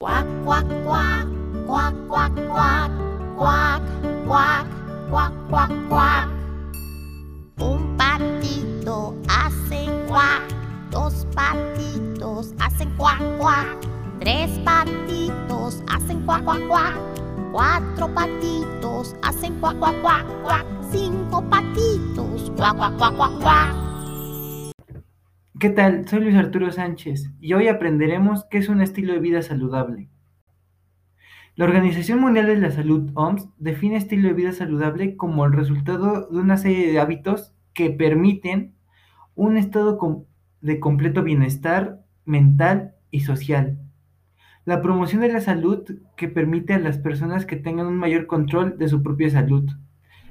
Cuac, cuac, cuac, cuac, cuac, cuac, cuac, cuac, cuac, cuac, cuac. Un patito hace cuac, dos patitos hacen cuac, cuac, tres patitos hacen cuac, cuac, cuac, cuatro patitos hacen cuac, cuac, cuac, cuac, cinco patitos, cuac, cuac, cuac, cuac, cuac. ¿Qué tal? Soy Luis Arturo Sánchez y hoy aprenderemos qué es un estilo de vida saludable. La Organización Mundial de la Salud, OMS, define estilo de vida saludable como el resultado de una serie de hábitos que permiten un estado de completo bienestar mental y social. La promoción de la salud que permite a las personas que tengan un mayor control de su propia salud.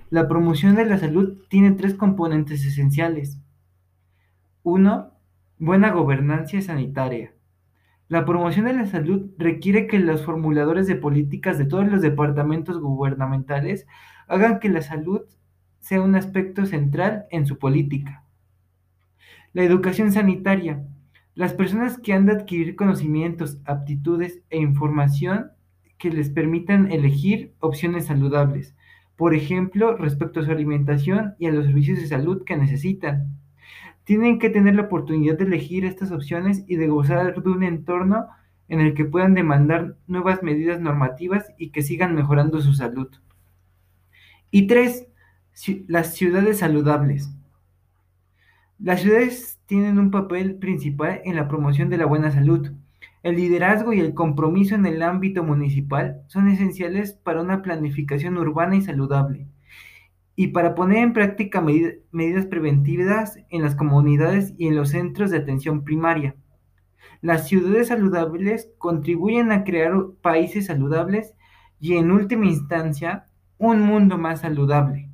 La promoción de la salud tiene tres componentes esenciales. Uno, Buena gobernanza sanitaria. La promoción de la salud requiere que los formuladores de políticas de todos los departamentos gubernamentales hagan que la salud sea un aspecto central en su política. La educación sanitaria. Las personas que han de adquirir conocimientos, aptitudes e información que les permitan elegir opciones saludables, por ejemplo, respecto a su alimentación y a los servicios de salud que necesitan tienen que tener la oportunidad de elegir estas opciones y de gozar de un entorno en el que puedan demandar nuevas medidas normativas y que sigan mejorando su salud. Y tres, las ciudades saludables. Las ciudades tienen un papel principal en la promoción de la buena salud. El liderazgo y el compromiso en el ámbito municipal son esenciales para una planificación urbana y saludable y para poner en práctica medidas preventivas en las comunidades y en los centros de atención primaria. Las ciudades saludables contribuyen a crear países saludables y en última instancia un mundo más saludable.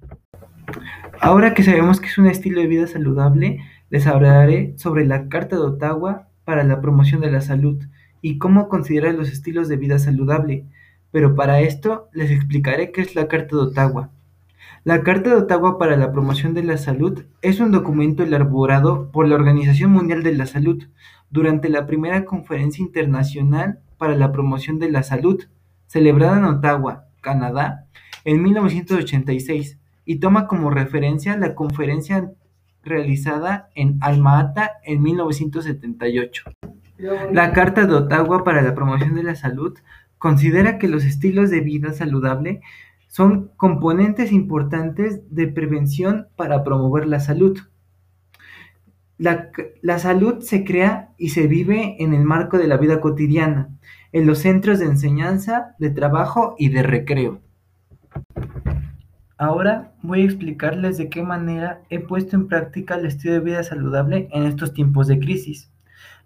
Ahora que sabemos que es un estilo de vida saludable, les hablaré sobre la Carta de Ottawa para la promoción de la salud y cómo considerar los estilos de vida saludable. Pero para esto les explicaré qué es la Carta de Ottawa. La Carta de Ottawa para la Promoción de la Salud es un documento elaborado por la Organización Mundial de la Salud durante la primera Conferencia Internacional para la Promoción de la Salud, celebrada en Ottawa, Canadá, en 1986, y toma como referencia la conferencia realizada en Alma-Ata en 1978. La Carta de Ottawa para la Promoción de la Salud considera que los estilos de vida saludable son componentes importantes de prevención para promover la salud. La, salud se crea y se vive en el marco de la vida cotidiana, en los centros de enseñanza, de trabajo y de recreo. Ahora voy a explicarles de qué manera he puesto en práctica el estilo de vida saludable en estos tiempos de crisis.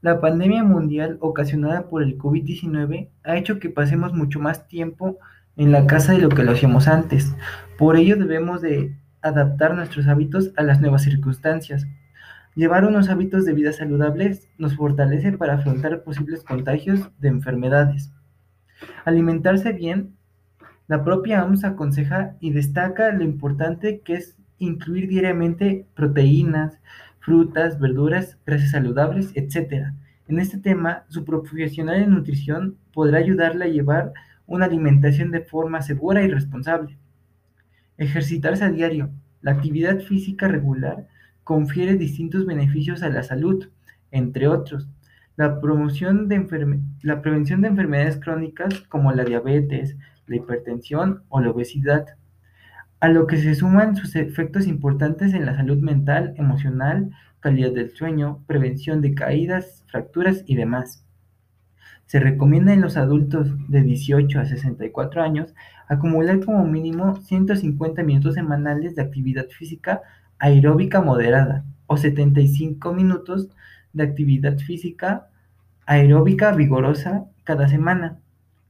La pandemia mundial ocasionada por el COVID-19 ha hecho que pasemos mucho más tiempo la casa de lo que lo hacíamos antes. Por ello debemos de adaptar nuestros hábitos a las nuevas circunstancias. Llevar unos hábitos de vida saludables nos fortalece para afrontar posibles contagios de enfermedades. Alimentarse bien, la propia OMS aconseja y destaca lo importante que es incluir diariamente proteínas, frutas, verduras, grasas saludables, etc. En este tema, su profesional en nutrición podrá ayudarle a llevar una alimentación de forma segura y responsable. Ejercitarse a diario. La actividad física regular confiere distintos beneficios a la salud, entre otros. La, promoción de la prevención de enfermedades crónicas como la diabetes, la hipertensión o la obesidad, a lo que se suman sus efectos importantes en la salud mental, emocional, calidad del sueño, prevención de caídas, fracturas y demás. Se recomienda en los adultos de 18 a 64 años acumular como mínimo 150 minutos semanales de actividad física aeróbica moderada o 75 minutos de actividad física aeróbica vigorosa cada semana.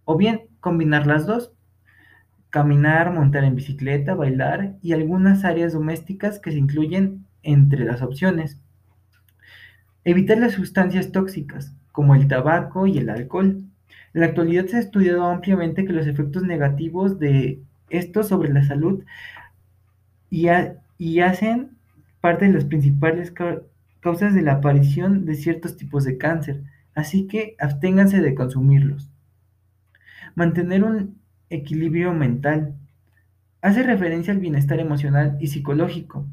O bien combinar las dos. Caminar, montar en bicicleta, bailar y algunas áreas domésticas que se incluyen entre las opciones. Evitar las sustancias tóxicas como el tabaco y el alcohol. En la actualidad se ha estudiado ampliamente que los efectos negativos de estos sobre la salud y, hacen parte de las principales causas de la aparición de ciertos tipos de cáncer, así que absténganse de consumirlos. Mantener un equilibrio mental. Hace referencia al bienestar emocional y psicológico.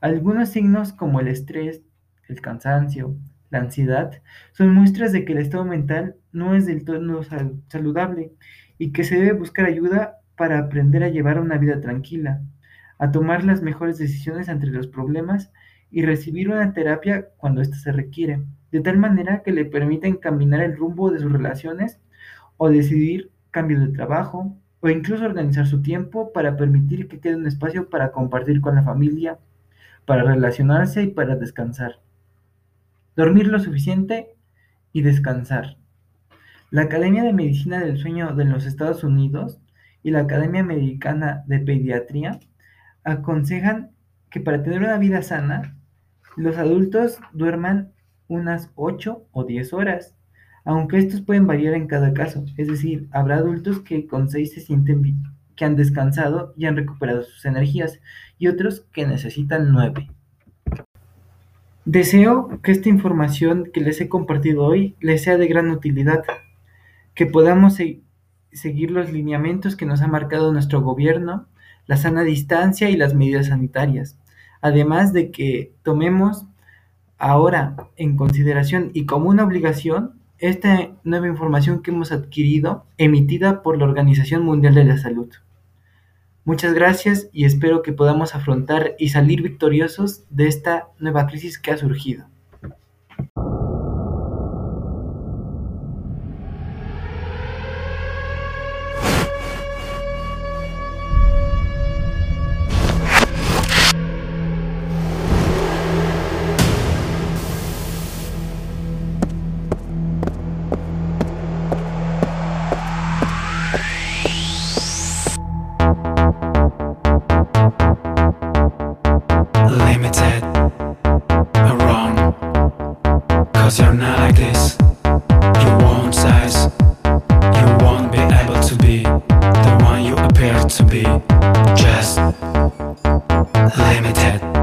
Algunos signos como el estrés, el cansancio, la ansiedad, son muestras de que el estado mental no es del todo saludable y que se debe buscar ayuda para aprender a llevar una vida tranquila, a tomar las mejores decisiones entre los problemas y recibir una terapia cuando ésta se requiere, de tal manera que le permita encaminar el rumbo de sus relaciones o decidir cambio de trabajo o incluso organizar su tiempo para permitir que quede un espacio para compartir con la familia, para relacionarse y para descansar. Dormir lo suficiente y descansar. La Academia de Medicina del Sueño de los Estados Unidos y la Academia Americana de Pediatría aconsejan que para tener una vida sana, los adultos duerman unas 8 o 10 horas, aunque estos pueden variar en cada caso, es decir, habrá adultos que con 6 se sienten que han descansado y han recuperado sus energías, y otros que necesitan 9. Deseo que esta información que les he compartido hoy les sea de gran utilidad, que podamos seguir los lineamientos que nos ha marcado nuestro gobierno, la sana distancia y las medidas sanitarias, además de que tomemos ahora en consideración y como una obligación esta nueva información que hemos adquirido emitida por la Organización Mundial de la Salud. Muchas gracias y espero que podamos afrontar y salir victoriosos de esta nueva crisis que ha surgido. limited